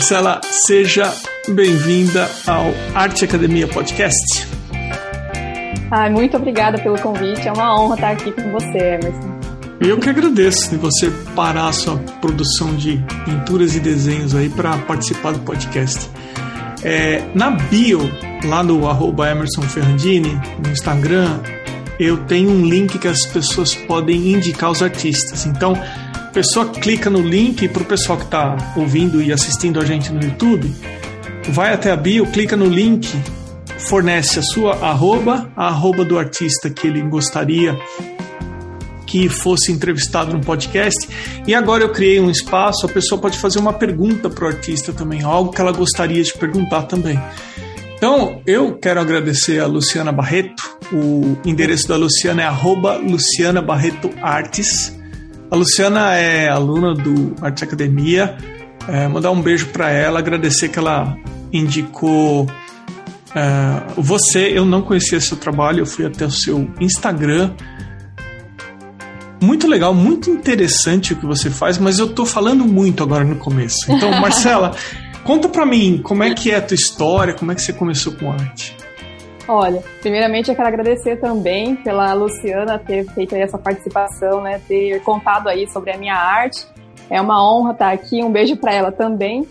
Marcela, seja bem-vinda ao Arte Academia Podcast. Ai, muito obrigada pelo convite. É uma honra estar aqui com você, Emerson. Eu que agradeço de você parar a sua produção de pinturas e desenhos aí para participar do podcast. É, na bio, lá no arroba Emerson Ferrandini, no Instagram, eu tenho um link que as pessoas podem indicar os artistas. Então, pessoa clica no link para o pessoal que está ouvindo e assistindo a gente no YouTube, vai até a bio, clica no link, fornece a sua arroba, a arroba do artista que ele gostaria que fosse entrevistado no podcast. E agora eu criei um espaço, a pessoa pode fazer uma pergunta para o artista também, algo que ela gostaria de perguntar também. Então, eu quero agradecer a Luciana Barreto. O endereço da Luciana é arroba Luciana Barreto Artes. A Luciana é aluna do Arte Academia. É, mandar um beijo para ela, agradecer que ela indicou é, você. Eu não conhecia seu trabalho, eu fui até o seu Instagram. Muito legal, muito interessante o que você faz, mas eu tô falando muito agora no começo. Então, Marcela, conta para mim como é que é a tua história, como é que você começou com arte. Olha, primeiramente eu quero agradecer também pela Luciana ter feito essa participação, né, ter contado aí sobre a minha arte. É uma honra estar aqui, um beijo para ela também.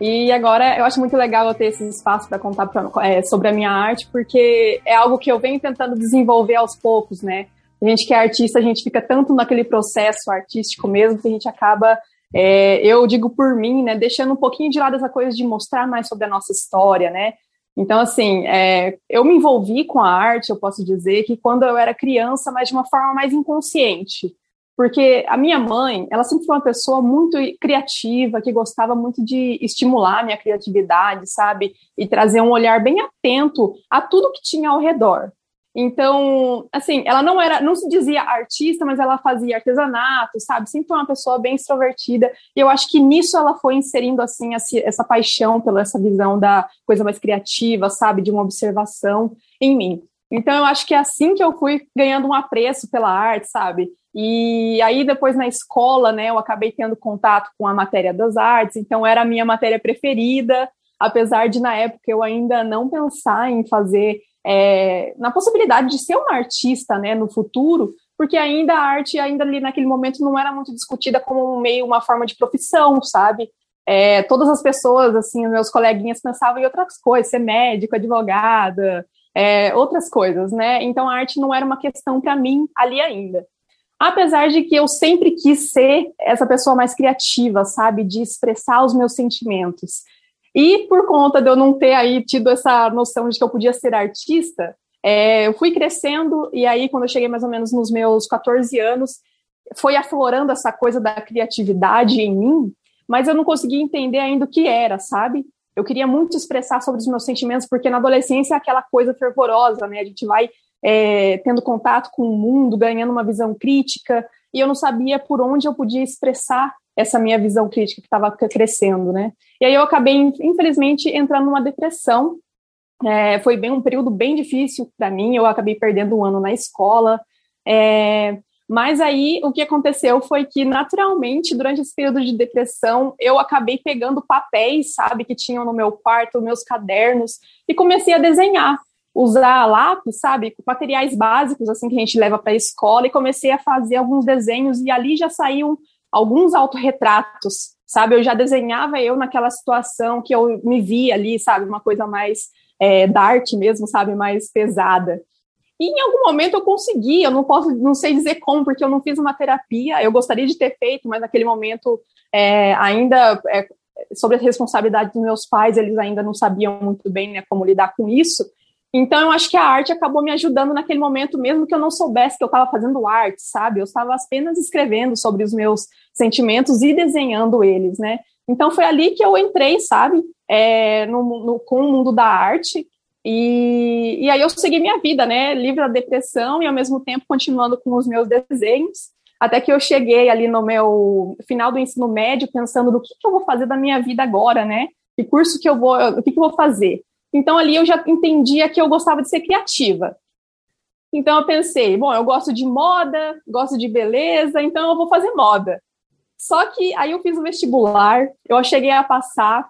E agora eu acho muito legal eu ter esse espaço para contar pra, é, sobre a minha arte, porque é algo que eu venho tentando desenvolver aos poucos, né? A gente que é artista, a gente fica tanto naquele processo artístico mesmo que a gente acaba, é, eu digo por mim, né, deixando um pouquinho de lado essa coisa de mostrar mais sobre a nossa história, né? Então, assim, é, eu me envolvi com a arte, eu posso dizer, que quando eu era criança, mas de uma forma mais inconsciente. Porque a minha mãe, ela sempre foi uma pessoa muito criativa, que gostava muito de estimular a minha criatividade, sabe? E trazer um olhar bem atento a tudo que tinha ao redor. Então, assim, ela não era, não se dizia artista, mas ela fazia artesanato, sabe? Sempre foi uma pessoa bem extrovertida. E eu acho que nisso ela foi inserindo assim essa paixão pela essa visão da coisa mais criativa, sabe, de uma observação em mim. Então eu acho que é assim que eu fui ganhando um apreço pela arte, sabe? E aí depois na escola, né, eu acabei tendo contato com a matéria das artes, então era a minha matéria preferida, apesar de na época eu ainda não pensar em fazer é, na possibilidade de ser uma artista né, no futuro, porque ainda a arte, ainda ali naquele momento, não era muito discutida como meio uma forma de profissão, sabe? É, todas as pessoas, assim, meus coleguinhas pensavam em outras coisas, ser médico, advogada, é, outras coisas, né? Então a arte não era uma questão para mim ali ainda. Apesar de que eu sempre quis ser essa pessoa mais criativa, sabe? De expressar os meus sentimentos. E por conta de eu não ter aí tido essa noção de que eu podia ser artista, é, eu fui crescendo e aí quando eu cheguei mais ou menos nos meus 14 anos, foi aflorando essa coisa da criatividade em mim, mas eu não conseguia entender ainda o que era, sabe? Eu queria muito expressar sobre os meus sentimentos, porque na adolescência é aquela coisa fervorosa, né? A gente vai é, tendo contato com o mundo, ganhando uma visão crítica, e eu não sabia por onde eu podia expressar essa minha visão crítica que estava crescendo, né? E aí eu acabei, infelizmente, entrando numa depressão. É, foi bem um período bem difícil para mim. Eu acabei perdendo um ano na escola. É, mas aí o que aconteceu foi que, naturalmente, durante esse período de depressão, eu acabei pegando papéis, sabe, que tinham no meu quarto, meus cadernos, e comecei a desenhar. Usar lápis, sabe, materiais básicos assim que a gente leva para a escola, e comecei a fazer alguns desenhos, e ali já saíam alguns autorretratos, sabe? Eu já desenhava eu naquela situação que eu me via ali, sabe? Uma coisa mais é, da arte mesmo, sabe? Mais pesada. E em algum momento eu consegui, eu não posso, não sei dizer como, porque eu não fiz uma terapia, eu gostaria de ter feito, mas naquele momento é, ainda é, sobre a responsabilidade dos meus pais, eles ainda não sabiam muito bem né, como lidar com isso. Então, eu acho que a arte acabou me ajudando naquele momento, mesmo que eu não soubesse que eu estava fazendo arte, sabe? Eu estava apenas escrevendo sobre os meus sentimentos e desenhando eles, né? Então, foi ali que eu entrei, sabe? É, no, no, com o mundo da arte. E, e aí eu segui minha vida, né? Livre da depressão e, ao mesmo tempo, continuando com os meus desenhos. Até que eu cheguei ali no meu final do ensino médio, pensando no que, que eu vou fazer da minha vida agora, né? Que curso que eu vou, o que, que eu vou fazer? Então ali eu já entendia que eu gostava de ser criativa. Então eu pensei, bom, eu gosto de moda, gosto de beleza, então eu vou fazer moda. Só que aí eu fiz o vestibular, eu cheguei a passar,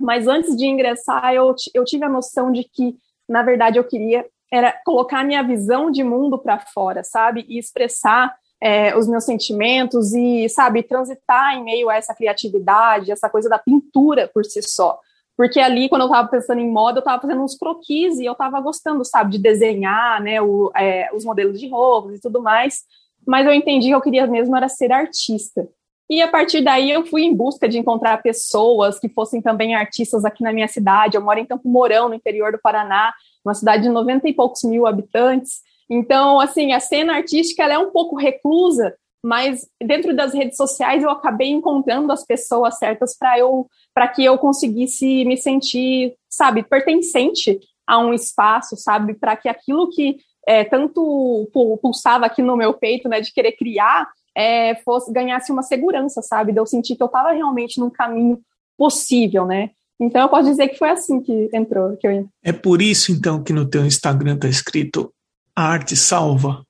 Mas antes de ingressar, eu, eu tive a noção de que, na verdade, eu queria era colocar minha visão de mundo para fora, sabe? E expressar é, os meus sentimentos e, sabe, transitar em meio a essa criatividade, essa coisa da pintura por si só. Porque ali, quando eu estava pensando em moda, eu estava fazendo uns croquis e eu estava gostando, sabe, de desenhar, né, o, é, os modelos de roupas e tudo mais. Mas eu entendi que eu queria mesmo era ser artista. E a partir daí eu fui em busca de encontrar pessoas que fossem também artistas aqui na minha cidade. Eu moro em Campo Mourão, no interior do Paraná, uma cidade de 90 e poucos mil habitantes. Então, assim, a cena artística ela é um pouco reclusa, mas dentro das redes sociais eu acabei encontrando as pessoas certas para eu para que eu conseguisse me sentir, sabe, pertencente a um espaço, sabe, para que aquilo que é, tanto pulsava aqui no meu peito, né, de querer criar, é, fosse ganhasse uma segurança, sabe? De eu sentir que eu estava realmente num caminho possível, né? Então eu posso dizer que foi assim que entrou. Que eu... É por isso então que no teu Instagram tá escrito arte salva.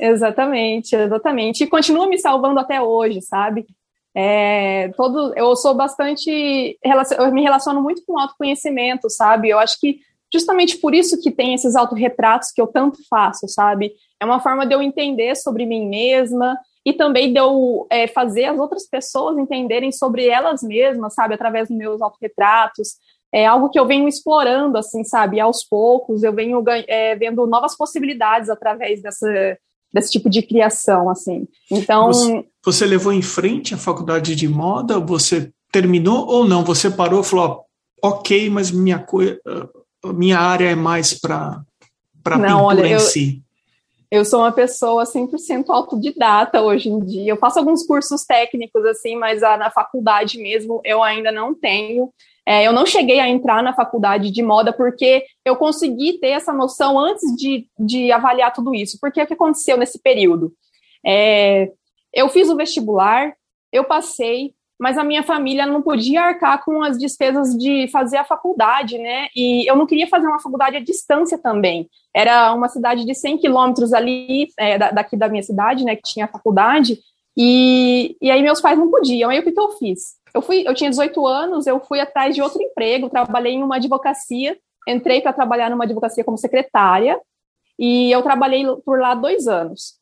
Exatamente, exatamente. E continua me salvando até hoje, sabe? É, todo, eu sou bastante, eu me relaciono muito com autoconhecimento, sabe? Eu acho que justamente por isso que tem esses autorretratos que eu tanto faço, sabe? É uma forma de eu entender sobre mim mesma, e também de eu é, fazer as outras pessoas entenderem sobre elas mesmas, sabe, através dos meus autorretratos. É algo que eu venho explorando, assim, sabe, aos poucos, eu venho é, vendo novas possibilidades através dessa, desse tipo de criação, assim. Então... Você, você levou em frente a faculdade de moda? Você terminou ou não? Você parou e falou, ok, mas minha, minha área é mais para para pintura olha, em eu, si. Eu sou uma pessoa 100% autodidata hoje em dia. Eu faço alguns cursos técnicos, assim, mas a, na faculdade mesmo eu ainda não tenho. É, eu não cheguei a entrar na faculdade de moda porque eu consegui ter essa noção antes de, de avaliar tudo isso. Porque o que aconteceu nesse período? É, eu fiz o vestibular, eu passei, mas a minha família não podia arcar com as despesas de fazer a faculdade, né? E eu não queria fazer uma faculdade à distância também. Era uma cidade de 100 quilômetros ali, é, daqui da minha cidade, né, que tinha faculdade, e, e aí meus pais não podiam. Aí o que, que eu fiz? Eu, fui, eu tinha 18 anos, eu fui atrás de outro emprego, trabalhei em uma advocacia, entrei para trabalhar numa advocacia como secretária, e eu trabalhei por lá dois anos.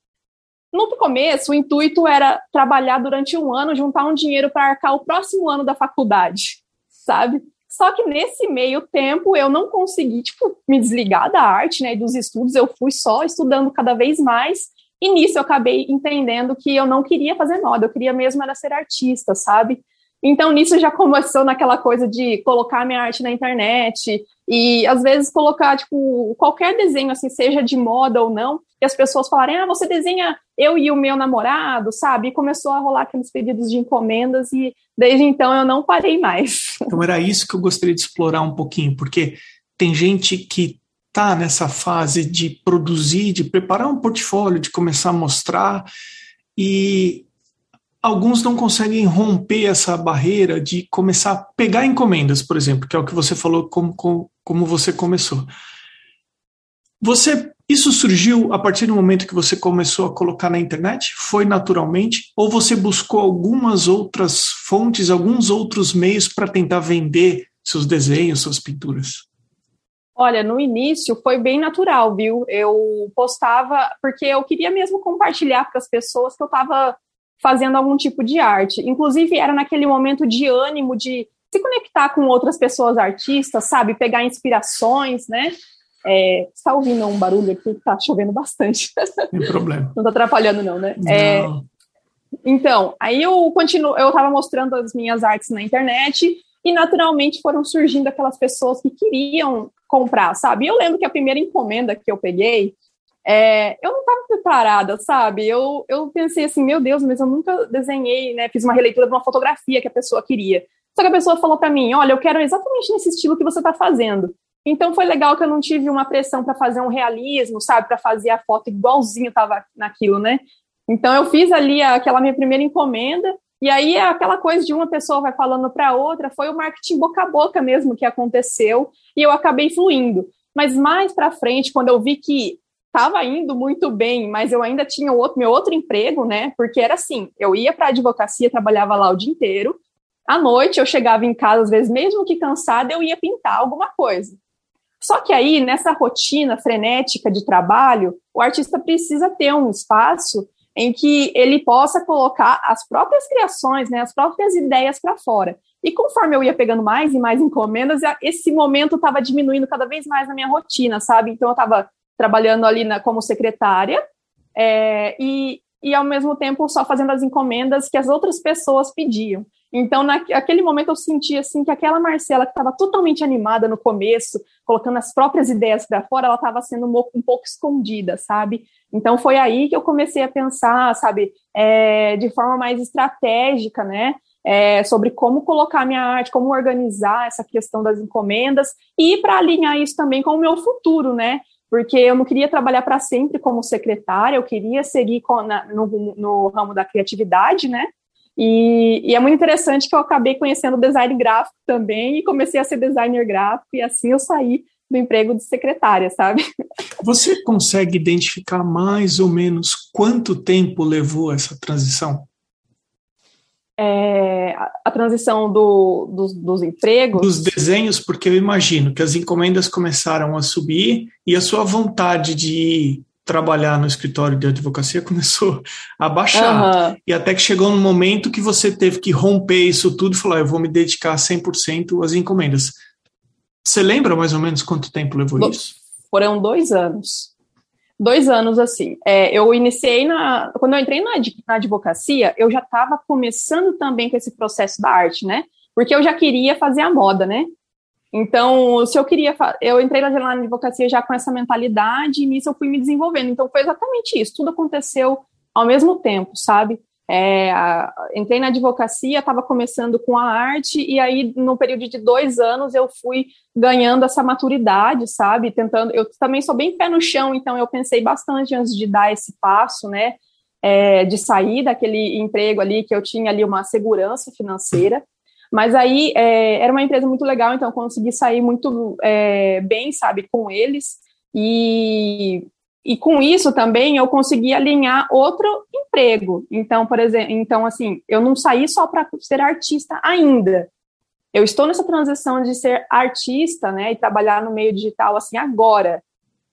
No começo, o intuito era trabalhar durante um ano, juntar um dinheiro para arcar o próximo ano da faculdade, sabe? Só que nesse meio tempo eu não consegui, tipo, me desligar da arte, né, e dos estudos, eu fui só estudando cada vez mais, e nisso eu acabei entendendo que eu não queria fazer moda, eu queria mesmo era ser artista, sabe? Então, nisso já começou naquela coisa de colocar minha arte na internet e, às vezes, colocar, tipo, qualquer desenho, assim, seja de moda ou não, e as pessoas falarem, ah, você desenha eu e o meu namorado, sabe? E começou a rolar aqueles pedidos de encomendas e, desde então, eu não parei mais. Então, era isso que eu gostaria de explorar um pouquinho, porque tem gente que tá nessa fase de produzir, de preparar um portfólio, de começar a mostrar, e alguns não conseguem romper essa barreira de começar a pegar encomendas, por exemplo, que é o que você falou como, como, como você começou. Você isso surgiu a partir do momento que você começou a colocar na internet? Foi naturalmente? Ou você buscou algumas outras fontes, alguns outros meios para tentar vender seus desenhos, suas pinturas? Olha, no início foi bem natural, viu? Eu postava porque eu queria mesmo compartilhar com as pessoas que eu estava fazendo algum tipo de arte. Inclusive, era naquele momento de ânimo, de se conectar com outras pessoas artistas, sabe? Pegar inspirações, né? É, está ouvindo um barulho aqui que está chovendo bastante. Sem problema. Não está atrapalhando, não, né? Não. É, então, aí eu continuo, eu estava mostrando as minhas artes na internet e naturalmente foram surgindo aquelas pessoas que queriam comprar, sabe? Eu lembro que a primeira encomenda que eu peguei é, eu não estava preparada, sabe? Eu, eu pensei assim, meu Deus, mas eu nunca desenhei, né? Fiz uma releitura de uma fotografia que a pessoa queria. Só que a pessoa falou para mim, olha, eu quero exatamente nesse estilo que você está fazendo. Então foi legal que eu não tive uma pressão para fazer um realismo, sabe? Para fazer a foto igualzinho estava naquilo, né? Então eu fiz ali aquela minha primeira encomenda e aí aquela coisa de uma pessoa vai falando para outra, foi o marketing boca a boca mesmo que aconteceu e eu acabei fluindo. Mas mais para frente, quando eu vi que estava indo muito bem, mas eu ainda tinha outro, meu outro emprego, né? Porque era assim, eu ia para a advocacia, trabalhava lá o dia inteiro, À noite eu chegava em casa, às vezes, mesmo que cansada, eu ia pintar alguma coisa. Só que aí, nessa rotina frenética de trabalho, o artista precisa ter um espaço em que ele possa colocar as próprias criações, né, as próprias ideias para fora. E conforme eu ia pegando mais e mais encomendas, esse momento estava diminuindo cada vez mais na minha rotina, sabe? Então eu estava trabalhando ali na, como secretária é, e, e ao mesmo tempo só fazendo as encomendas que as outras pessoas pediam. Então, naquele momento, eu senti assim que aquela Marcela que estava totalmente animada no começo, colocando as próprias ideias para fora, ela estava sendo um, pouco escondida, sabe? Então, foi aí que eu comecei a pensar, sabe, é, de forma mais estratégica, né? É, sobre como colocar minha arte, como organizar essa questão das encomendas e para alinhar isso também com o meu futuro, né? Porque eu não queria trabalhar para sempre como secretária, eu queria seguir com, na, no, no ramo da criatividade, né? E, e, é muito interessante que eu acabei conhecendo design gráfico também e comecei a ser designer gráfico e assim eu saí do emprego de secretária, sabe? Você consegue identificar mais ou menos quanto tempo levou essa transição? É, a, a, transição do, dos, dos empregos. Dos desenhos, porque eu imagino que as encomendas começaram a subir e a sua vontade de trabalhar no escritório de advocacia começou a baixar. Uhum. E até que chegou um momento que você teve que romper isso tudo e falar: eu vou me dedicar 100% às encomendas. Você lembra mais ou menos quanto tempo levou Do, isso? Foram dois anos. Dois anos, assim. É, eu iniciei na. Quando eu entrei na, na advocacia, eu já estava começando também com esse processo da arte, né? Porque eu já queria fazer a moda, né? Então, se eu queria, eu entrei na advocacia já com essa mentalidade e nisso eu fui me desenvolvendo. Então, foi exatamente isso. Tudo aconteceu ao mesmo tempo, sabe? É, entrei na advocacia, estava começando com a arte, e aí, no período de dois anos, eu fui ganhando essa maturidade, sabe? Tentando. Eu também sou bem pé no chão, então eu pensei bastante antes de dar esse passo, né? É, de sair daquele emprego ali que eu tinha ali uma segurança financeira. Mas aí é, era uma empresa muito legal, então eu consegui sair muito é, bem, sabe, com eles. E, e com isso também eu consegui alinhar outro emprego. Então, por exemplo, então assim, eu não saí só para ser artista ainda. Eu estou nessa transição de ser artista, né, e trabalhar no meio digital assim agora.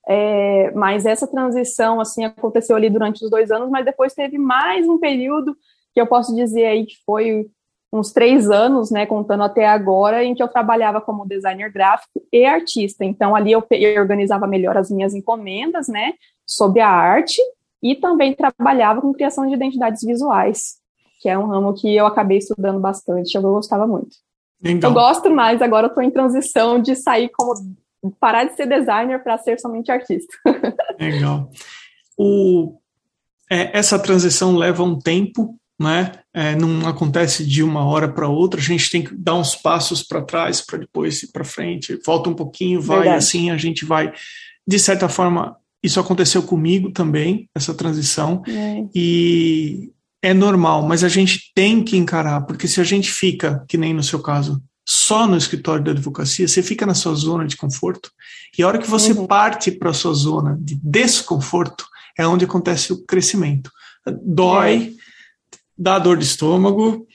É, mas essa transição assim aconteceu ali durante os dois anos, mas depois teve mais um período que eu posso dizer aí que foi uns três anos, né, contando até agora, em que eu trabalhava como designer gráfico e artista. Então, ali eu, eu organizava melhor as minhas encomendas, né, sobre a arte, e também trabalhava com criação de identidades visuais, que é um ramo que eu acabei estudando bastante, eu gostava muito. Então. Eu gosto mais, agora eu estou em transição de sair como parar de ser designer para ser somente artista. Legal. O, é, essa transição leva um tempo, né? É, não acontece de uma hora para outra, a gente tem que dar uns passos para trás para depois ir para frente, volta um pouquinho, vai Verdade. assim, a gente vai. De certa forma, isso aconteceu comigo também, essa transição, é. e é normal, mas a gente tem que encarar, porque se a gente fica, que nem no seu caso, só no escritório da advocacia, você fica na sua zona de conforto, e a hora que você uhum. parte para a sua zona de desconforto, é onde acontece o crescimento. Dói, é dá dor de estômago,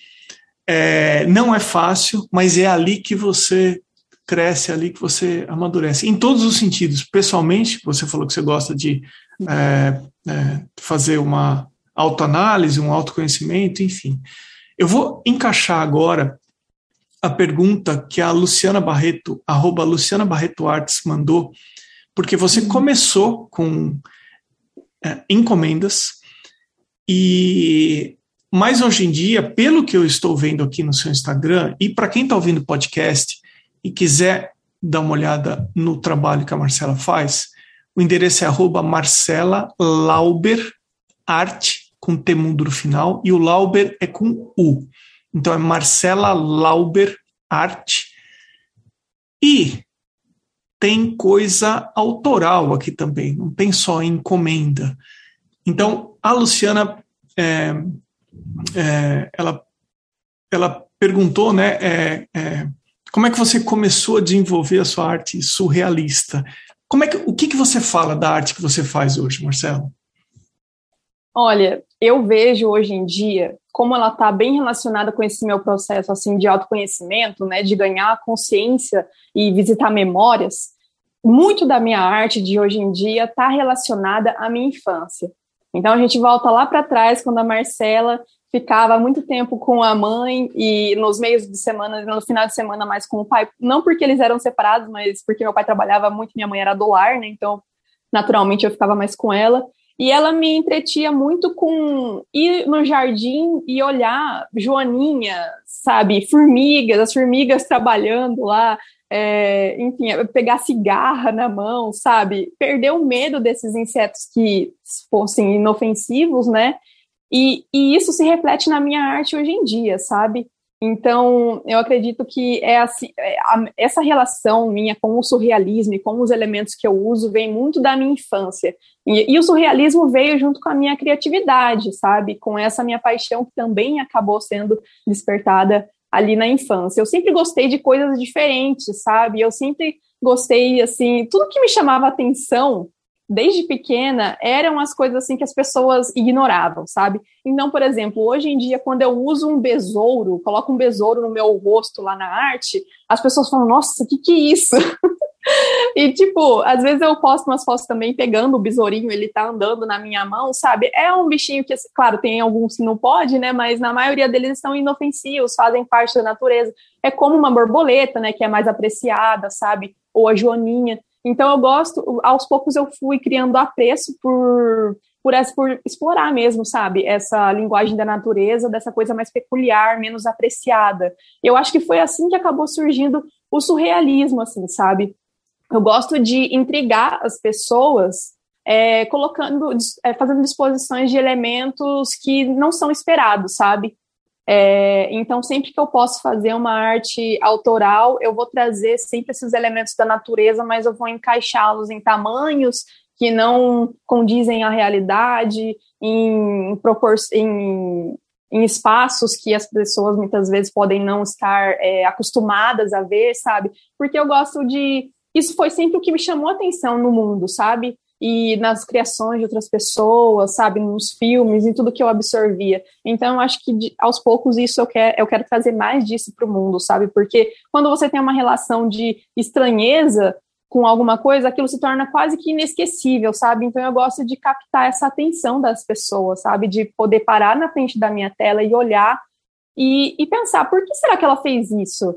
é, não é fácil, mas é ali que você cresce, é ali que você amadurece. Em todos os sentidos. Pessoalmente, você falou que você gosta de é, é, fazer uma autoanálise, um autoconhecimento, enfim. Eu vou encaixar agora a pergunta que a Luciana Barreto, arroba Luciana Barreto Artes, mandou, porque você uhum. começou com é, encomendas e mas hoje em dia, pelo que eu estou vendo aqui no seu Instagram, e para quem está ouvindo podcast e quiser dar uma olhada no trabalho que a Marcela faz, o endereço é arroba Marcela Lauber Arte, com T mundo no final, e o Lauber é com U. Então é Marcela Lauber Arte. E tem coisa autoral aqui também, não tem só encomenda. Então, a Luciana é, é, ela, ela perguntou, né, é, é, como é que você começou a desenvolver a sua arte surrealista? Como é que, o que, que você fala da arte que você faz hoje, Marcelo? Olha, eu vejo hoje em dia como ela está bem relacionada com esse meu processo assim de autoconhecimento, né, de ganhar consciência e visitar memórias. Muito da minha arte de hoje em dia está relacionada à minha infância. Então a gente volta lá para trás quando a Marcela ficava muito tempo com a mãe e nos meios de semana, no final de semana mais com o pai, não porque eles eram separados, mas porque meu pai trabalhava muito, minha mãe era do lar, né? Então, naturalmente eu ficava mais com ela. E ela me entretia muito com ir no jardim e olhar Joaninha, sabe, formigas, as formigas trabalhando lá, é, enfim, pegar cigarra na mão, sabe, perder o medo desses insetos que fossem inofensivos, né? E, e isso se reflete na minha arte hoje em dia, sabe? Então, eu acredito que é assim, é, essa relação minha com o surrealismo e com os elementos que eu uso vem muito da minha infância. E, e, o surrealismo veio junto com a minha criatividade, sabe? Com essa minha paixão que também acabou sendo despertada ali na infância. Eu sempre gostei de coisas diferentes, sabe? Eu sempre gostei, assim, tudo que me chamava atenção desde pequena, eram as coisas assim que as pessoas ignoravam, sabe? Então, por exemplo, hoje em dia, quando eu uso um besouro, coloco um besouro no meu rosto lá na arte, as pessoas falam, nossa, o que, que é isso? e, tipo, às vezes eu posto umas fotos também pegando o besourinho, ele tá andando na minha mão, sabe? É um bichinho que, claro, tem alguns que não pode, né? Mas na maioria deles são inofensivos, fazem parte da natureza. É como uma borboleta, né? Que é mais apreciada, sabe? Ou a joaninha. Então eu gosto, aos poucos eu fui criando apreço por, por, essa, por explorar mesmo, sabe, essa linguagem da natureza, dessa coisa mais peculiar, menos apreciada. Eu acho que foi assim que acabou surgindo o surrealismo, assim, sabe? Eu gosto de intrigar as pessoas é, colocando, é, fazendo disposições de elementos que não são esperados, sabe? É, então, sempre que eu posso fazer uma arte autoral, eu vou trazer sempre esses elementos da natureza, mas eu vou encaixá-los em tamanhos que não condizem à realidade, em, em, em, espaços que as pessoas muitas vezes podem não estar é, acostumadas a ver, sabe? Porque eu gosto de. Isso foi sempre o que me chamou atenção no mundo, sabe? e nas criações de outras pessoas, sabe, nos filmes, em tudo que eu absorvia. Então, eu acho que de, aos poucos isso eu quero, eu quero trazer mais disso para o mundo, sabe? Porque quando você tem uma relação de estranheza com alguma coisa, aquilo se torna quase que inesquecível, sabe? Então, eu gosto de captar essa atenção das pessoas, sabe? De poder parar na frente da minha tela e olhar e, e pensar, por que será que ela fez isso?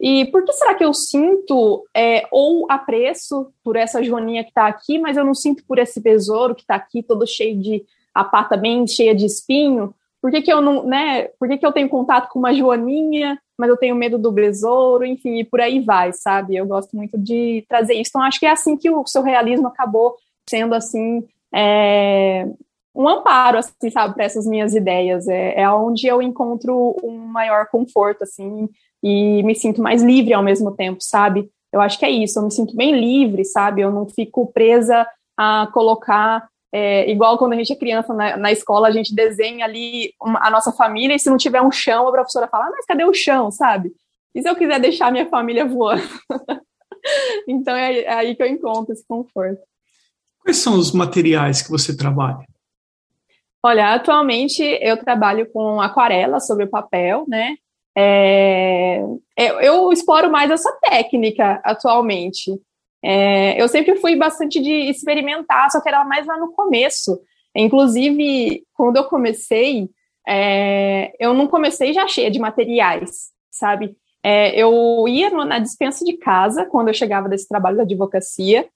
E por que será que eu sinto é, ou apreço por essa joaninha que está aqui, mas eu não sinto por esse besouro que está aqui, todo cheio de a pata bem cheia de espinho? Por que, que eu não, né? Por que, que eu tenho contato com uma joaninha, mas eu tenho medo do besouro, enfim, e por aí vai, sabe? Eu gosto muito de trazer isso. Então, acho que é assim que o seu realismo acabou sendo assim. É, um amparo, assim, sabe, para essas minhas ideias. É, é onde eu encontro um maior conforto, assim, e me sinto mais livre ao mesmo tempo, sabe? Eu acho que é isso, eu me sinto bem livre, sabe? Eu não fico presa a colocar. É, igual quando a gente é criança na, na escola, a gente desenha ali uma, a nossa família e se não tiver um chão, a professora fala, ah, mas cadê o chão, sabe? E se eu quiser deixar minha família voando? então é, é aí que eu encontro esse conforto. Quais são os materiais que você trabalha? Olha, atualmente eu trabalho com aquarela sobre papel, né? É, é, eu exploro mais essa técnica atualmente. É, eu sempre fui bastante de experimentar, só que era mais lá no começo. Inclusive, quando eu comecei, é, eu não comecei já cheia de materiais, sabe? É, eu ia na dispensa de casa, quando eu chegava desse trabalho da advocacia,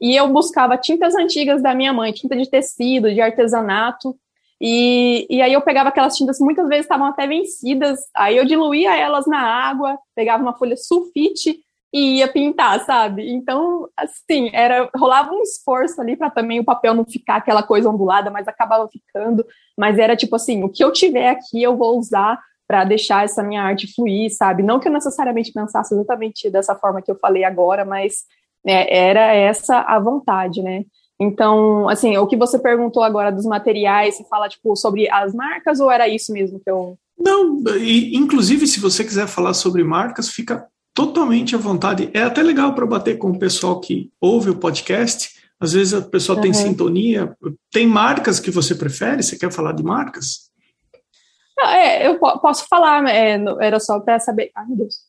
e eu buscava tintas antigas da minha mãe, tinta de tecido, de artesanato, e, e aí eu pegava aquelas tintas que muitas vezes estavam até vencidas, aí eu diluía elas na água, pegava uma folha sulfite e ia pintar, sabe? Então, assim, era rolava um esforço ali para também o papel não ficar aquela coisa ondulada, mas acabava ficando. Mas era tipo assim, o que eu tiver aqui eu vou usar para deixar essa minha arte fluir, sabe? Não que eu necessariamente pensasse exatamente dessa forma que eu falei agora, mas é, era essa a vontade, né? Então, assim, o que você perguntou agora dos materiais, você fala, tipo, sobre as marcas ou era isso mesmo que eu... Não, e, inclusive, se você quiser falar sobre marcas, fica totalmente à vontade. É até legal para bater com o pessoal que ouve o podcast, Às vezes a pessoa uhum. tem sintonia. Tem marcas que você prefere? Você quer falar de marcas? é, eu posso falar, é, era só para saber. Ai, meu Deus,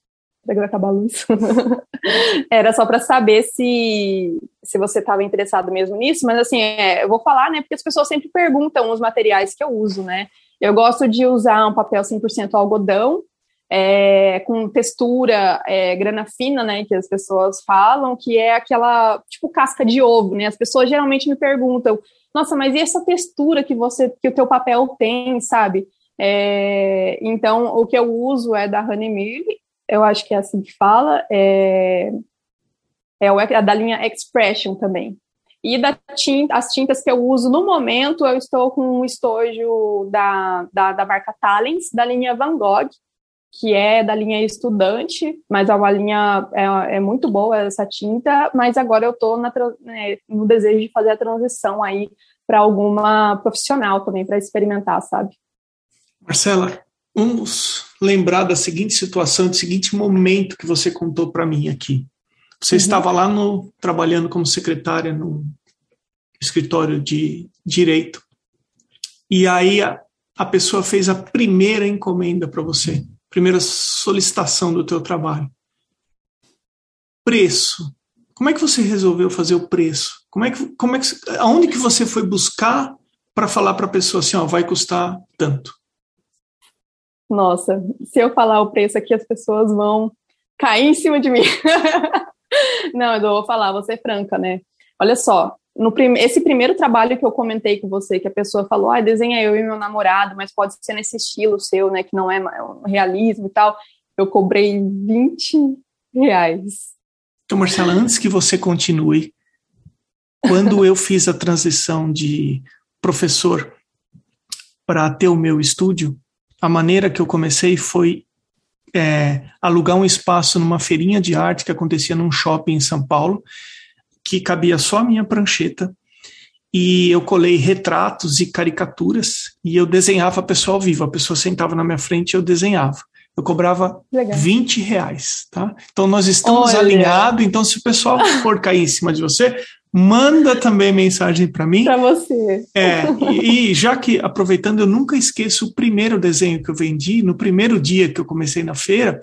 vai acabar a luz. era só para saber se, se você estava interessado mesmo nisso, mas assim, é, eu vou falar, né, porque as pessoas sempre perguntam os materiais que eu uso, né. Eu gosto de usar um papel 100% algodão, é, com textura, é, grana fina, né, que as pessoas falam, que é aquela, tipo, casca de ovo, né, as pessoas geralmente me perguntam, nossa, mas e essa textura que você, que o teu papel tem, sabe? É, então, o que eu uso é da Honey Mill, eu acho que é assim que fala, é, é da linha Expression também. E da tinta, as tintas que eu uso no momento, eu estou com um estojo da, da, da marca Talens, da linha Van Gogh, que é da linha estudante, mas é uma linha é, é muito boa essa tinta, mas agora eu estou né, no desejo de fazer a transição aí para alguma profissional também para experimentar, sabe? Marcela, vamos lembrar da seguinte situação, do seguinte momento que você contou para mim aqui. Você uhum. estava lá no trabalhando como secretária no escritório de direito. E aí a, a pessoa fez a primeira encomenda para você primeira solicitação do teu trabalho. Preço. Como é que você resolveu fazer o preço? Como é que, como é que, aonde que você foi buscar para falar para a pessoa assim, ó, vai custar tanto? Nossa, se eu falar o preço aqui, as pessoas vão cair em cima de mim. Não, eu vou falar, vou ser franca, né? Olha só, no prim esse primeiro trabalho que eu comentei com você, que a pessoa falou, ah, desenha eu e meu namorado, mas pode ser nesse estilo seu, né, que não é um realismo e tal, eu cobrei 20 reais. Então, Marcela, antes que você continue, quando eu fiz a transição de professor para ter o meu estúdio, a maneira que eu comecei foi é, alugar um espaço numa feirinha de arte que acontecia num shopping em São Paulo, que cabia só a minha prancheta e eu colei retratos e caricaturas e eu desenhava a pessoa ao vivo. A pessoa sentava na minha frente e eu desenhava. Eu cobrava Legal. 20 reais, tá? Então nós estamos alinhados. Então, se o pessoal for cair em cima de você, manda também mensagem para mim. Para você. É, e, e, já que, aproveitando, eu nunca esqueço o primeiro desenho que eu vendi, no primeiro dia que eu comecei na feira,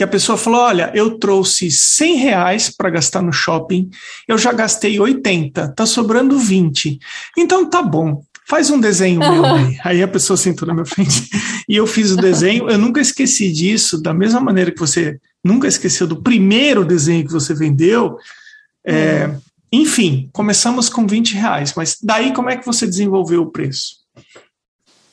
que a pessoa falou: olha, eu trouxe 100 reais para gastar no shopping, eu já gastei 80, tá sobrando 20. Então tá bom, faz um desenho meu aí. Aí a pessoa sentou na minha frente e eu fiz o desenho. Eu nunca esqueci disso, da mesma maneira que você nunca esqueceu do primeiro desenho que você vendeu. É, hum. Enfim, começamos com 20 reais, mas daí como é que você desenvolveu o preço?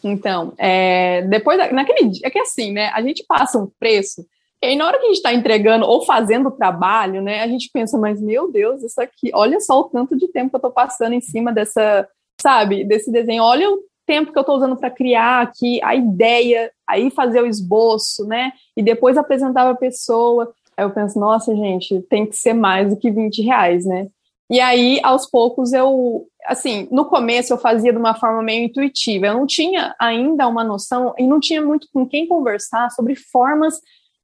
Então, é, depois, naquele dia, é que assim, né? A gente passa um preço e na hora que a gente está entregando ou fazendo o trabalho, né, a gente pensa, mas meu Deus, isso aqui, olha só o tanto de tempo que eu estou passando em cima dessa, sabe, desse desenho, olha o tempo que eu estou usando para criar aqui a ideia, aí fazer o esboço, né, e depois apresentar para a pessoa. Eu penso, nossa, gente, tem que ser mais do que 20 reais, né? E aí, aos poucos, eu, assim, no começo eu fazia de uma forma meio intuitiva. Eu não tinha ainda uma noção e não tinha muito com quem conversar sobre formas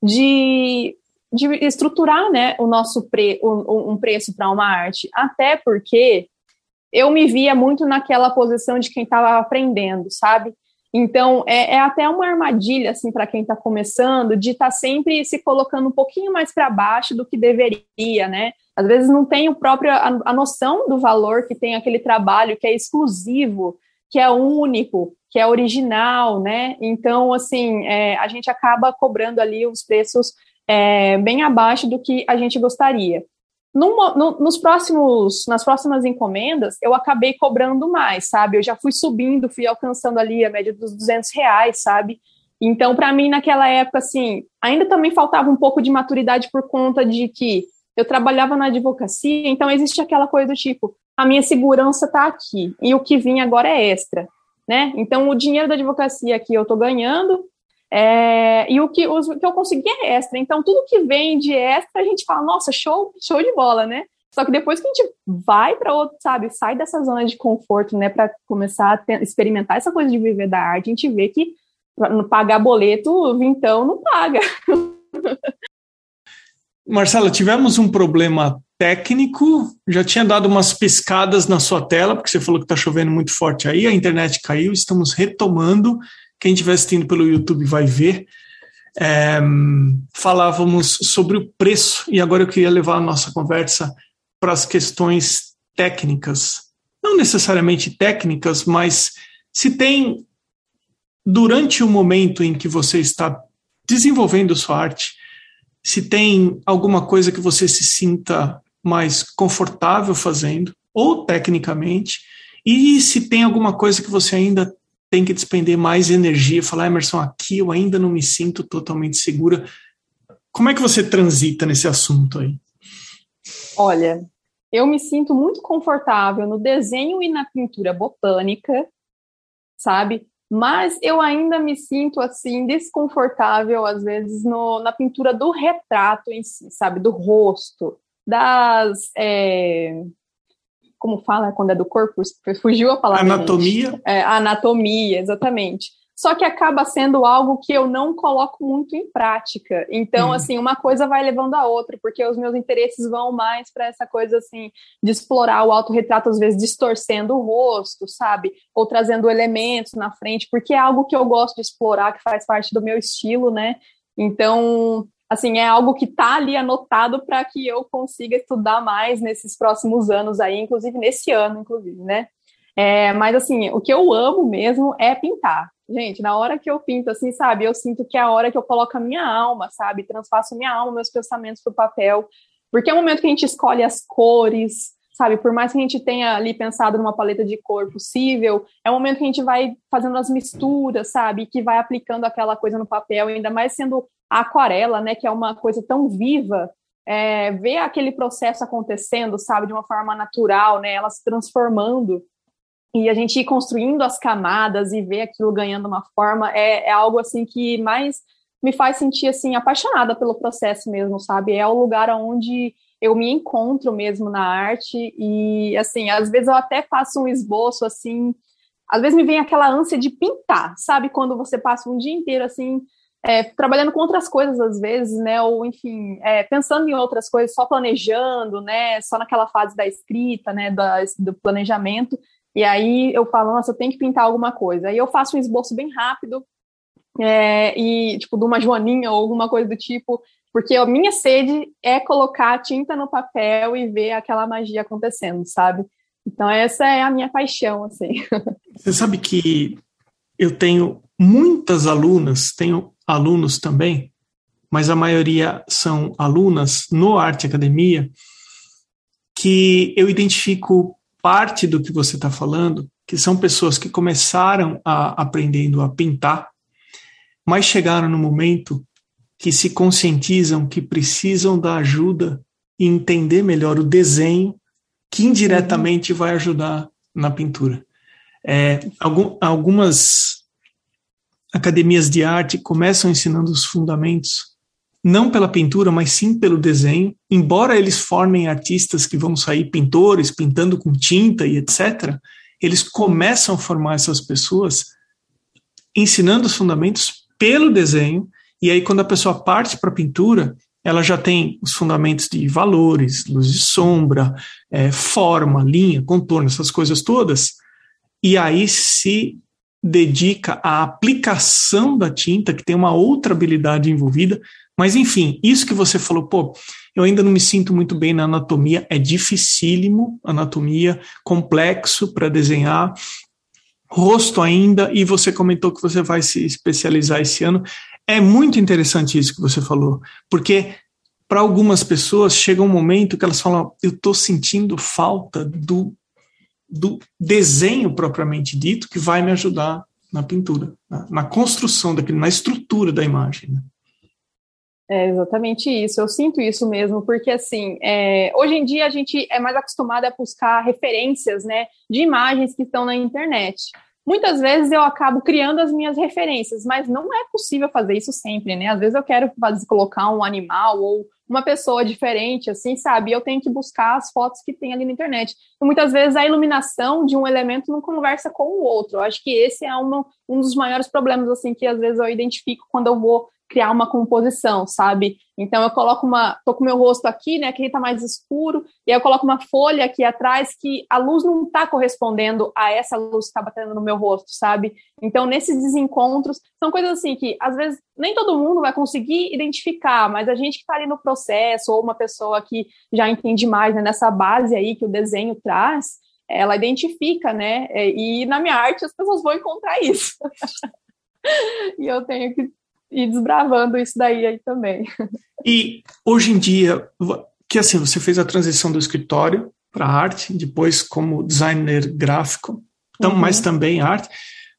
de, de estruturar né, o nosso pre, um, um preço para uma arte. Até porque eu me via muito naquela posição de quem estava aprendendo, sabe? Então, é, é, até uma armadilha, assim, para quem está começando, de estar tá sempre se colocando um pouquinho mais para baixo do que deveria, né? Às vezes não tem o próprio, a, a, noção do valor que tem aquele trabalho que é exclusivo, que é único, que é original, né? Então, assim, é, a gente acaba cobrando ali os preços é, bem abaixo do que a gente gostaria. No, no, nos próximos, nas próximas encomendas, eu acabei cobrando mais, sabe? Eu já fui subindo, fui alcançando ali a média dos 200 reais, sabe? Então, para mim, naquela época, assim, ainda também faltava um pouco de maturidade por conta de que eu trabalhava na advocacia, então existe aquela coisa do tipo, a minha segurança está aqui e o que vinha agora é extra né? Então, o dinheiro da advocacia que eu estou ganhando é, e o que, o que eu consegui é extra. Então, tudo que vem de extra, a gente fala, nossa, show, show de bola, né? Só que depois que a gente vai para outro, sabe, sai dessa zona de conforto, né, para começar a ter, experimentar essa coisa de viver da arte, a gente vê que pagar boleto, vintão, não paga. Marcela, tivemos um problema técnico, já tinha dado umas piscadas na sua tela, porque você falou que está chovendo muito forte aí, a internet caiu, estamos retomando. Quem estiver assistindo pelo YouTube vai ver. É, falávamos sobre o preço, e agora eu queria levar a nossa conversa para as questões técnicas. Não necessariamente técnicas, mas se tem, durante o momento em que você está desenvolvendo sua arte, se tem alguma coisa que você se sinta mais confortável fazendo, ou tecnicamente, e se tem alguma coisa que você ainda tem que despender mais energia, falar, Emerson, aqui eu ainda não me sinto totalmente segura. Como é que você transita nesse assunto aí? Olha, eu me sinto muito confortável no desenho e na pintura botânica, sabe? Mas eu ainda me sinto assim desconfortável às vezes no, na pintura do retrato em si, sabe, do rosto, das. É, como fala quando é do corpo? Fugiu a palavra. Anatomia. É, anatomia, exatamente. Só que acaba sendo algo que eu não coloco muito em prática. Então, hum. assim, uma coisa vai levando a outra, porque os meus interesses vão mais para essa coisa, assim, de explorar o autorretrato, às vezes distorcendo o rosto, sabe? Ou trazendo elementos na frente, porque é algo que eu gosto de explorar, que faz parte do meu estilo, né? Então, assim, é algo que está ali anotado para que eu consiga estudar mais nesses próximos anos aí, inclusive nesse ano, inclusive, né? É, mas assim, o que eu amo mesmo é pintar. Gente, na hora que eu pinto, assim, sabe, eu sinto que é a hora que eu coloco a minha alma, sabe, transfaço minha alma, meus pensamentos para o papel, porque é o momento que a gente escolhe as cores, sabe, por mais que a gente tenha ali pensado numa paleta de cor possível, é o momento que a gente vai fazendo as misturas, sabe, que vai aplicando aquela coisa no papel, ainda mais sendo a aquarela, né, que é uma coisa tão viva, é, ver aquele processo acontecendo, sabe, de uma forma natural, né, ela se transformando, e a gente ir construindo as camadas e ver aquilo ganhando uma forma, é, é algo, assim, que mais me faz sentir, assim, apaixonada pelo processo mesmo, sabe, é o lugar onde eu me encontro mesmo na arte e, assim, às vezes eu até faço um esboço, assim, às vezes me vem aquela ânsia de pintar, sabe? Quando você passa um dia inteiro, assim, é, trabalhando com outras coisas às vezes, né? Ou enfim, é, pensando em outras coisas, só planejando, né? Só naquela fase da escrita, né? Da, do planejamento. E aí eu falo, nossa, eu tenho que pintar alguma coisa. Aí eu faço um esboço bem rápido, é, e tipo, de uma joaninha ou alguma coisa do tipo, porque a minha sede é colocar tinta no papel e ver aquela magia acontecendo, sabe? Então essa é a minha paixão, assim. Você sabe que eu tenho muitas alunas, tenho alunos também, mas a maioria são alunas no Arte Academia, que eu identifico parte do que você está falando, que são pessoas que começaram a, aprendendo a pintar, mas chegaram no momento que se conscientizam que precisam da ajuda e entender melhor o desenho, que indiretamente vai ajudar na pintura. É, algum, algumas academias de arte começam ensinando os fundamentos, não pela pintura, mas sim pelo desenho. Embora eles formem artistas que vão sair pintores, pintando com tinta e etc., eles começam a formar essas pessoas ensinando os fundamentos pelo desenho, e aí quando a pessoa parte para a pintura, ela já tem os fundamentos de valores, luz e sombra, é, forma, linha, contorno, essas coisas todas, e aí se dedica à aplicação da tinta, que tem uma outra habilidade envolvida. Mas, enfim, isso que você falou, pô, eu ainda não me sinto muito bem na anatomia, é dificílimo, anatomia, complexo para desenhar, rosto ainda, e você comentou que você vai se especializar esse ano. É muito interessante isso que você falou, porque para algumas pessoas chega um momento que elas falam: eu estou sentindo falta do do desenho propriamente dito que vai me ajudar na pintura, na, na construção daquele, na estrutura da imagem. Né? É exatamente isso, eu sinto isso mesmo, porque assim, é, hoje em dia a gente é mais acostumado a buscar referências, né, de imagens que estão na internet. Muitas vezes eu acabo criando as minhas referências, mas não é possível fazer isso sempre, né? Às vezes eu quero fazer, colocar um animal ou uma pessoa diferente, assim, sabe? Eu tenho que buscar as fotos que tem ali na internet. E muitas vezes a iluminação de um elemento não conversa com o outro. Eu acho que esse é uma, um dos maiores problemas, assim, que às vezes eu identifico quando eu vou criar uma composição, sabe? Então eu coloco uma, tô com meu rosto aqui, né, que ele tá mais escuro, e aí eu coloco uma folha aqui atrás que a luz não tá correspondendo a essa luz que tá batendo no meu rosto, sabe? Então nesses desencontros, são coisas assim que às vezes nem todo mundo vai conseguir identificar, mas a gente que tá ali no processo, ou uma pessoa que já entende mais né, nessa base aí que o desenho traz, ela identifica, né? E na minha arte as pessoas vão encontrar isso. e eu tenho que ir desbravando isso daí aí também. E hoje em dia, que assim, você fez a transição do escritório para arte, depois como designer gráfico, uhum. mas também arte.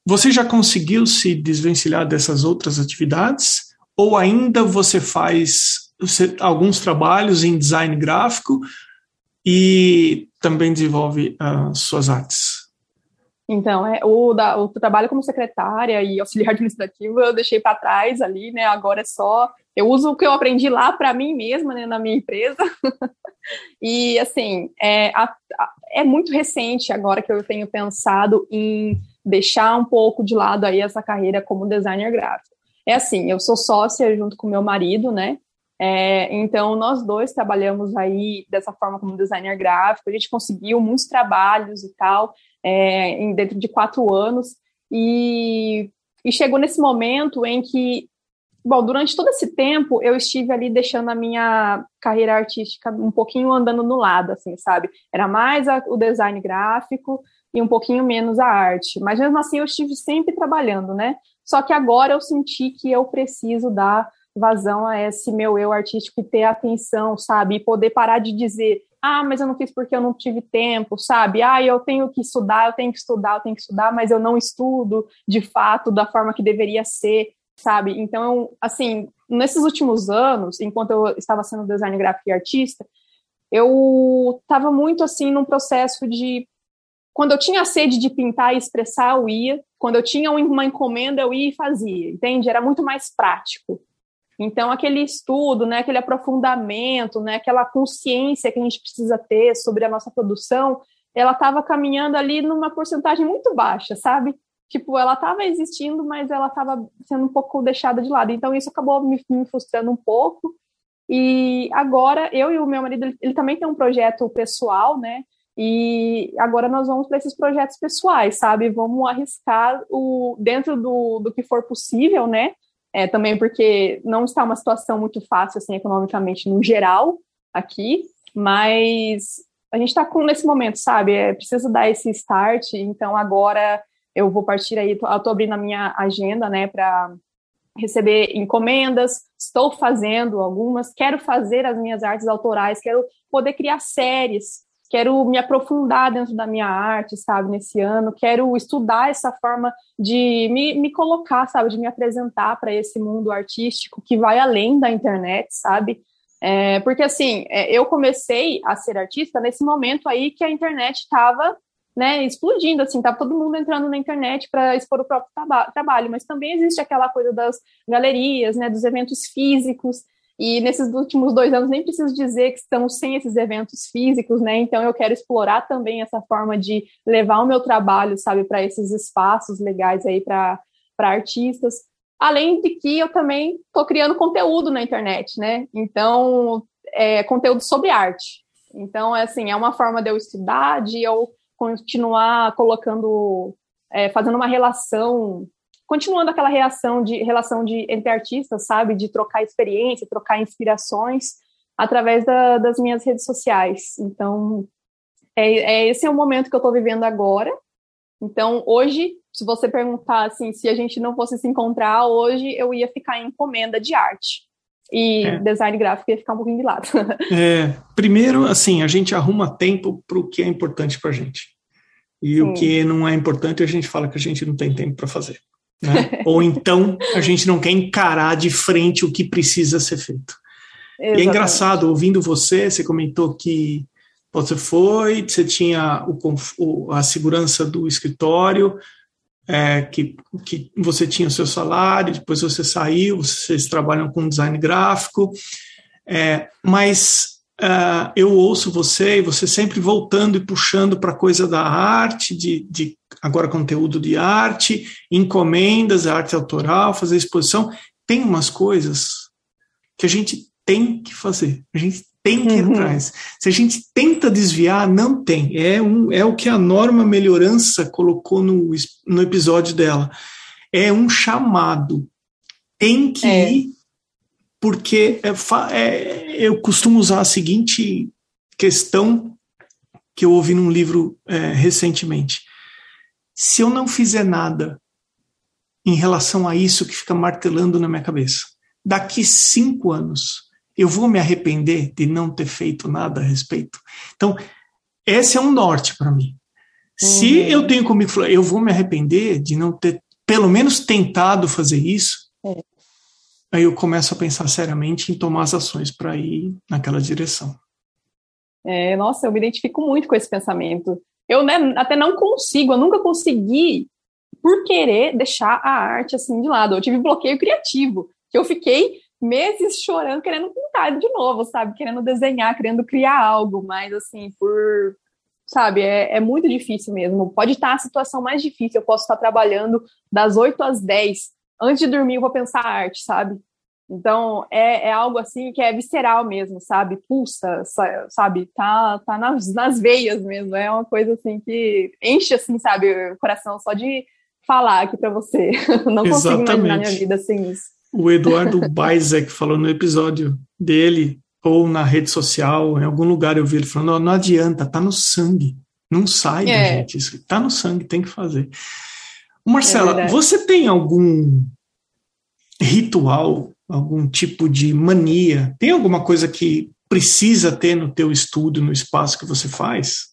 Você já conseguiu se desvencilhar dessas outras atividades? Ou ainda você faz você, alguns trabalhos em design gráfico e também desenvolve uh, suas artes? Então, é, o, da, o trabalho como secretária e auxiliar administrativo eu deixei para trás ali, né? Agora é só. Eu uso o que eu aprendi lá para mim mesma, né, na minha empresa. e, assim, é, a, a, é muito recente agora que eu tenho pensado em deixar um pouco de lado aí essa carreira como designer gráfico. É assim, eu sou sócia junto com meu marido, né? É, então, nós dois trabalhamos aí dessa forma como designer gráfico, a gente conseguiu muitos trabalhos e tal, é, em, dentro de quatro anos, e, e chegou nesse momento em que, bom, durante todo esse tempo eu estive ali deixando a minha carreira artística um pouquinho andando no lado, assim, sabe? Era mais a, o design gráfico e um pouquinho menos a arte, mas mesmo assim eu estive sempre trabalhando, né? Só que agora eu senti que eu preciso dar vazão a esse meu eu artístico e ter atenção, sabe? E poder parar de dizer, ah, mas eu não fiz porque eu não tive tempo, sabe? Ah, eu tenho que estudar, eu tenho que estudar, eu tenho que estudar, mas eu não estudo de fato da forma que deveria ser, sabe? Então, assim, nesses últimos anos, enquanto eu estava sendo designer gráfico e artista, eu estava muito assim num processo de quando eu tinha sede de pintar e expressar, eu ia. Quando eu tinha uma encomenda, eu ia e fazia, entende? Era muito mais prático. Então, aquele estudo, né, aquele aprofundamento, né, aquela consciência que a gente precisa ter sobre a nossa produção, ela estava caminhando ali numa porcentagem muito baixa, sabe? Tipo, ela estava existindo, mas ela estava sendo um pouco deixada de lado. Então, isso acabou me, me, frustrando um pouco. E agora, eu e o meu marido, ele, ele também tem um projeto pessoal, né? E agora nós vamos para esses projetos pessoais, sabe? Vamos arriscar o dentro do, do que for possível, né? É, também porque não está uma situação muito fácil, assim, economicamente no geral aqui, mas a gente está nesse momento, sabe? É preciso dar esse start, então agora eu vou partir aí, eu tô abrindo a minha agenda, né, para receber encomendas, estou fazendo algumas, quero fazer as minhas artes autorais, quero poder criar séries, quero me aprofundar dentro da minha arte, sabe, nesse ano, quero estudar essa forma de me, me colocar, sabe, de me apresentar para esse mundo artístico que vai além da internet, sabe? É, porque, assim, é, eu comecei a ser artista nesse momento aí que a internet estava né, explodindo, assim, tava todo mundo entrando na internet para expor o próprio traba trabalho, mas também existe aquela coisa das galerias, né, dos eventos físicos, e nesses últimos dois anos nem preciso dizer que estamos sem esses eventos físicos, né? Então eu quero explorar também essa forma de levar o meu trabalho, sabe, para esses espaços legais aí para artistas. Além de que eu também estou criando conteúdo na internet, né? Então, é, conteúdo sobre arte. Então, é assim, é uma forma de eu estudar, de eu continuar colocando, é, fazendo uma relação continuando aquela reação de relação de entre artistas, sabe, de trocar experiência, trocar inspirações através da, das minhas redes sociais. Então, é, é esse é o momento que eu estou vivendo agora. Então, hoje, se você perguntar assim, se a gente não fosse se encontrar hoje, eu ia ficar em encomenda de arte. E é. design gráfico ia ficar um pouquinho de lado. É, primeiro, assim, a gente arruma tempo para o que é importante para a gente. E Sim. o que não é importante, a gente fala que a gente não tem tempo para fazer. Né? Ou então a gente não quer encarar de frente o que precisa ser feito. Exatamente. E é engraçado, ouvindo você, você comentou que você foi, você tinha o, a segurança do escritório, é, que, que você tinha o seu salário, depois você saiu, vocês trabalham com design gráfico, é, mas uh, eu ouço você e você sempre voltando e puxando para a coisa da arte, de, de agora conteúdo de arte, encomendas, arte autoral, fazer exposição. tem umas coisas que a gente tem que fazer, a gente tem que ir uhum. atrás. Se a gente tenta desviar, não tem. É, um, é o que a Norma Melhorança colocou no, no episódio dela. É um chamado. Tem que é. ir, porque é, é, eu costumo usar a seguinte questão que eu ouvi num livro é, recentemente. Se eu não fizer nada em relação a isso que fica martelando na minha cabeça, daqui cinco anos eu vou me arrepender de não ter feito nada a respeito. Então, esse é um norte para mim. Uhum. Se eu tenho comigo, eu vou me arrepender de não ter, pelo menos, tentado fazer isso. Aí eu começo a pensar seriamente em tomar as ações para ir naquela direção. É, nossa, eu me identifico muito com esse pensamento. Eu né, até não consigo, eu nunca consegui, por querer, deixar a arte assim de lado. Eu tive bloqueio criativo, que eu fiquei meses chorando, querendo pintar de novo, sabe? Querendo desenhar, querendo criar algo, mas assim, por. Sabe, é, é muito difícil mesmo. Pode estar a situação mais difícil. Eu posso estar trabalhando das 8 às 10. Antes de dormir, eu vou pensar arte, sabe? Então, é, é algo assim que é visceral mesmo, sabe? Pulsa, sabe? Tá, tá nas, nas veias mesmo. É uma coisa assim que enche, assim, sabe? O coração só de falar aqui para você. Não Exatamente. consigo imaginar minha vida sem isso o Eduardo Baizek falou no episódio dele, ou na rede social, em algum lugar eu vi ele falando, não, adianta, tá no sangue, não sai é. gente, isso tá no sangue, tem que fazer. Marcela, é você tem algum ritual, algum tipo de mania? Tem alguma coisa que precisa ter no teu estudo, no espaço que você faz?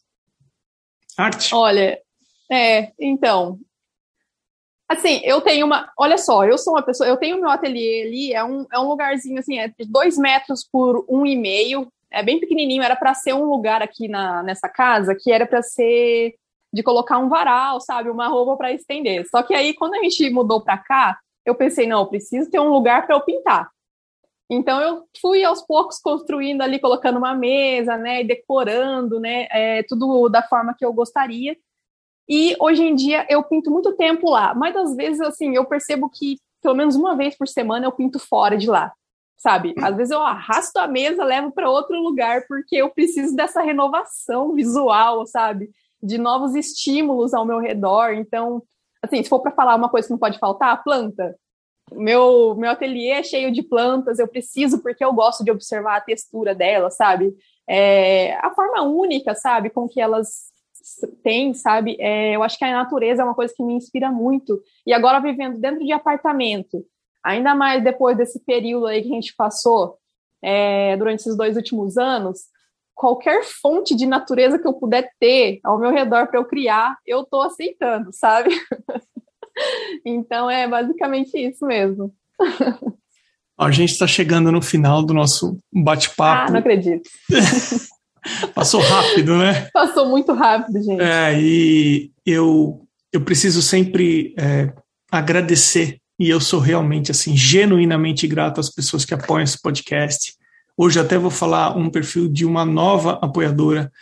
Arte? Olha, é, então, Assim, eu tenho uma. Olha só, eu sou uma pessoa. Eu tenho meu ateliê ali, é um, é um lugarzinho assim, é de dois metros por um e meio. É bem pequenininho. Era para ser um lugar aqui na, nessa casa que era para ser de colocar um varal, sabe, uma roupa para estender. Só que aí, quando a gente mudou para cá, eu pensei, não, eu preciso ter um lugar para eu pintar. Então eu fui aos poucos construindo ali, colocando uma mesa, né, e decorando, né, é, tudo da forma que eu gostaria. E hoje em dia eu pinto muito tempo lá, mas às vezes assim, eu percebo que pelo menos uma vez por semana eu pinto fora de lá. Sabe? Às vezes eu arrasto a mesa, levo para outro lugar porque eu preciso dessa renovação visual, sabe? De novos estímulos ao meu redor. Então, assim, se for para falar uma coisa que não pode faltar, planta. Meu, meu ateliê é cheio de plantas, eu preciso porque eu gosto de observar a textura delas, sabe? É, a forma única, sabe, com que elas tem, sabe? É, eu acho que a natureza é uma coisa que me inspira muito. E agora vivendo dentro de apartamento, ainda mais depois desse período aí que a gente passou é, durante esses dois últimos anos, qualquer fonte de natureza que eu puder ter ao meu redor para eu criar, eu estou aceitando, sabe? então é basicamente isso mesmo. A gente está chegando no final do nosso bate-papo. Ah, não acredito. Passou rápido, né? Passou muito rápido, gente. É, e eu, eu preciso sempre é, agradecer, e eu sou realmente, assim, genuinamente grato às pessoas que apoiam esse podcast. Hoje até vou falar um perfil de uma nova apoiadora.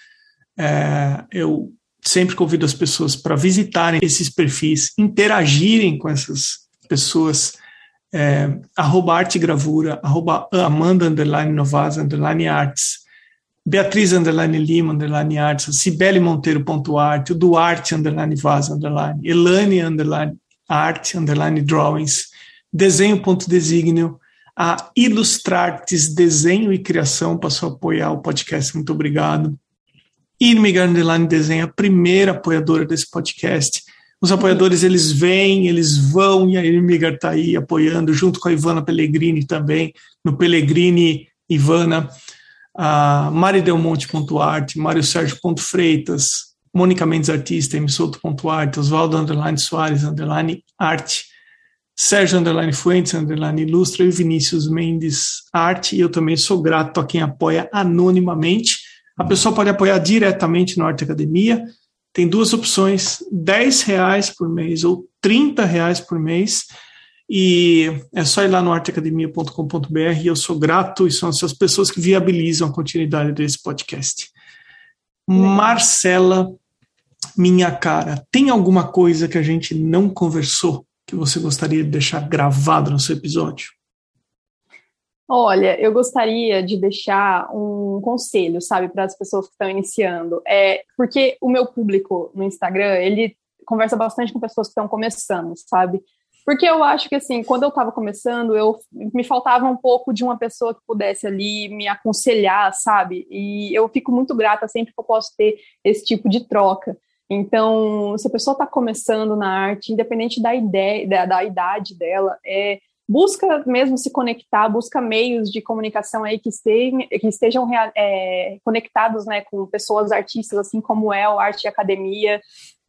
É, eu sempre convido as pessoas para visitarem esses perfis, interagirem com essas pessoas. É, arroba arte gravura, arroba amanda underline novas underline arts Beatriz Underline Lima, Underline Artes, Cibele Monteiro ponto arte, o Duarte Underline Vaz Underline, Elane Underline Arte Underline Drawings, Desenho ponto Desígnio, a Ilustrartes Desenho e Criação passou a apoiar o podcast, muito obrigado. Inmiga Underline Desenho, a primeira apoiadora desse podcast. Os apoiadores, eles vêm, eles vão, e a Inmigar está aí apoiando, junto com a Ivana Pellegrini também, no Pellegrini Ivana a Mari Delmonte.arte, Mário Sérgio.freitas, Mônica Mendes Artista, Emissouto.arte, Oswaldo Underline Soares, Underline Arte, Sérgio Underline Fuentes, Underline Ilustra e Vinícius Mendes Arte. E eu também sou grato a quem apoia anonimamente. A pessoa pode apoiar diretamente no Arte Academia. Tem duas opções: 10 reais por mês ou 30 reais por mês. E é só ir lá no arteacademia.com.br e eu sou grato e são essas pessoas que viabilizam a continuidade desse podcast. Marcela, minha cara, tem alguma coisa que a gente não conversou que você gostaria de deixar gravado no seu episódio? Olha, eu gostaria de deixar um conselho, sabe, para as pessoas que estão iniciando. É porque o meu público no Instagram, ele conversa bastante com pessoas que estão começando, sabe? Porque eu acho que, assim, quando eu estava começando, eu me faltava um pouco de uma pessoa que pudesse ali me aconselhar, sabe? E eu fico muito grata sempre que eu posso ter esse tipo de troca. Então, se a pessoa está começando na arte, independente da ideia, da, da idade dela, é, busca mesmo se conectar, busca meios de comunicação aí que estejam, que estejam é, conectados né, com pessoas artistas, assim como é o Arte e Academia,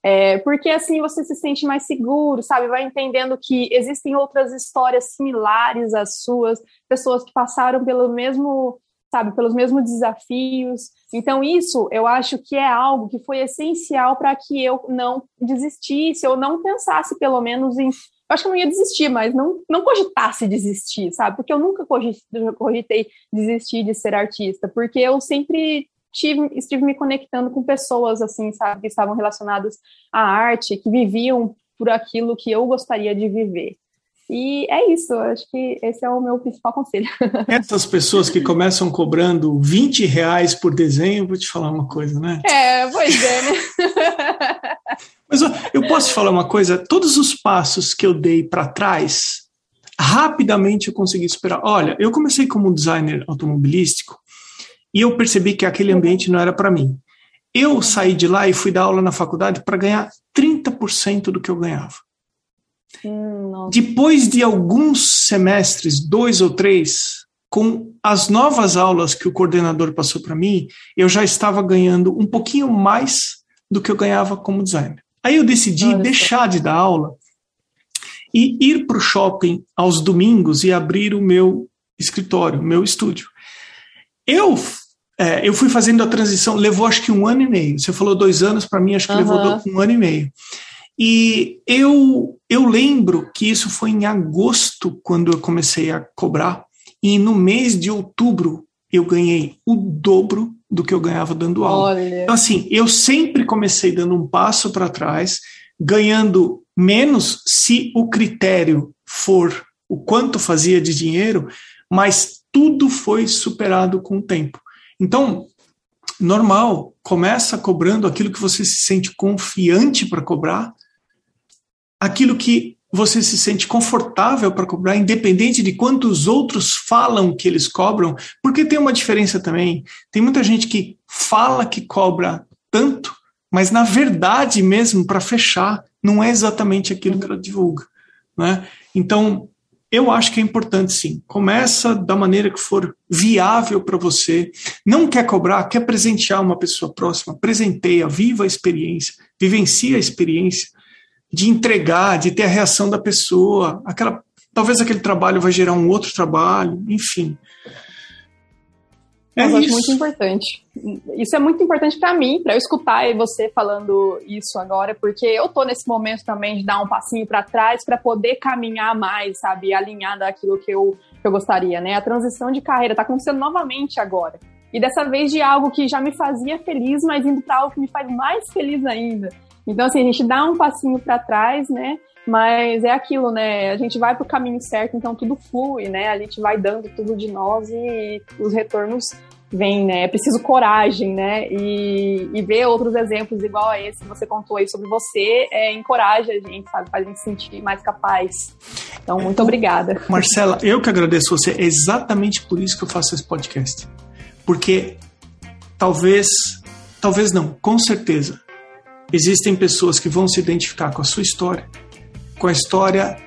é, porque assim você se sente mais seguro, sabe? Vai entendendo que existem outras histórias similares às suas, pessoas que passaram pelo mesmo, sabe, pelos mesmos desafios. Então, isso eu acho que é algo que foi essencial para que eu não desistisse, ou não pensasse, pelo menos, em. Eu acho que eu não ia desistir, mas não, não cogitasse desistir, sabe? Porque eu nunca cogitei desistir de ser artista, porque eu sempre tive, estive me conectando com pessoas, assim, sabe, que estavam relacionadas à arte, que viviam por aquilo que eu gostaria de viver. E é isso, acho que esse é o meu principal conselho. Essas pessoas que começam cobrando 20 reais por desenho, vou te falar uma coisa, né? É, pois é, né? Mas eu posso te falar uma coisa? Todos os passos que eu dei para trás, rapidamente eu consegui superar. Olha, eu comecei como designer automobilístico e eu percebi que aquele ambiente não era para mim. Eu saí de lá e fui dar aula na faculdade para ganhar 30% do que eu ganhava. Hum, Depois de alguns semestres, dois ou três, com as novas aulas que o coordenador passou para mim, eu já estava ganhando um pouquinho mais do que eu ganhava como designer. Aí eu decidi Olha deixar de dar aula e ir para o shopping aos domingos e abrir o meu escritório, o meu estúdio. Eu é, eu fui fazendo a transição, levou acho que um ano e meio. Você falou dois anos, para mim acho que uhum. levou um ano e meio. E eu, eu lembro que isso foi em agosto, quando eu comecei a cobrar, e no mês de outubro eu ganhei o dobro do que eu ganhava dando aula. Olha. Então, assim, eu sempre comecei dando um passo para trás, ganhando menos se o critério for o quanto fazia de dinheiro, mas tudo foi superado com o tempo. Então, normal, começa cobrando aquilo que você se sente confiante para cobrar, aquilo que você se sente confortável para cobrar, independente de quantos outros falam que eles cobram, porque tem uma diferença também. Tem muita gente que fala que cobra tanto, mas na verdade mesmo, para fechar, não é exatamente aquilo que ela divulga. Né? Então, eu acho que é importante sim. Começa da maneira que for viável para você. Não quer cobrar, quer presentear uma pessoa próxima, presenteia, viva a experiência, vivencia a experiência de entregar, de ter a reação da pessoa. Aquela, talvez aquele trabalho vai gerar um outro trabalho, enfim. É acho muito importante. Isso é muito importante para mim, para eu escutar você falando isso agora, porque eu tô nesse momento também de dar um passinho para trás para poder caminhar mais, sabe, alinhar daquilo que eu, que eu gostaria, né? A transição de carreira tá acontecendo novamente agora. E dessa vez de algo que já me fazia feliz, mas indo para algo que me faz mais feliz ainda. Então, assim, a gente dá um passinho para trás, né? Mas é aquilo, né? A gente vai pro caminho certo, então tudo flui, né? A gente vai dando tudo de nós e os retornos vêm, né? É preciso coragem, né? E, e ver outros exemplos igual a esse que você contou aí sobre você, é, encoraja a gente, sabe? Faz a gente se sentir mais capaz. Então, muito obrigada. Marcela, eu que agradeço você. É exatamente por isso que eu faço esse podcast. Porque talvez, talvez não, com certeza, existem pessoas que vão se identificar com a sua história com a história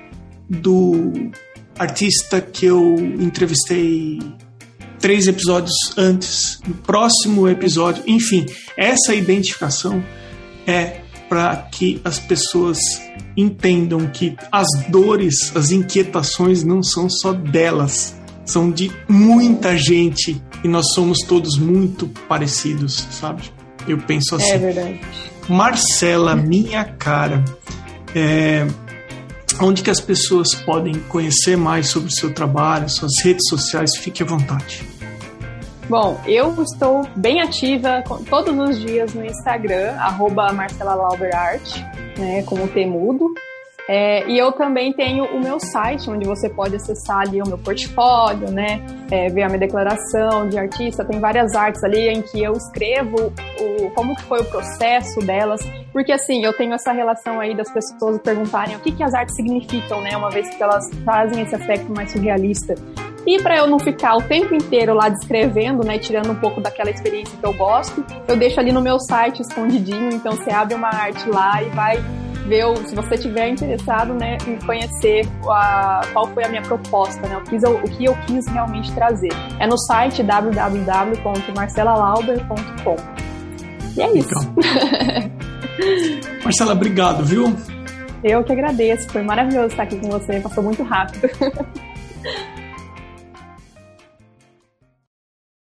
do artista que eu entrevistei três episódios antes, no próximo episódio. Enfim, essa identificação é para que as pessoas entendam que as dores, as inquietações não são só delas, são de muita gente e nós somos todos muito parecidos, sabe? Eu penso assim. É verdade. Marcela, minha cara, é, onde que as pessoas podem conhecer mais sobre o seu trabalho, suas redes sociais, fique à vontade. Bom, eu estou bem ativa todos os dias no Instagram, arroba Marcela Lauberart, né, com o Temudo. É, e eu também tenho o meu site, onde você pode acessar ali o meu portfólio, né? É, ver a minha declaração de artista. Tem várias artes ali em que eu escrevo o, como que foi o processo delas. Porque assim, eu tenho essa relação aí das pessoas perguntarem o que, que as artes significam, né? Uma vez que elas trazem esse aspecto mais surrealista. E para eu não ficar o tempo inteiro lá descrevendo, né, tirando um pouco daquela experiência que eu gosto, eu deixo ali no meu site escondidinho, então você abre uma arte lá e vai ver, se você tiver interessado, né, em conhecer a, qual foi a minha proposta, né, o que, eu, o que eu quis realmente trazer. É no site www.marcelalauber.com. E é isso. Então. Marcela, obrigado, viu? Eu que agradeço, foi maravilhoso estar aqui com você, passou muito rápido.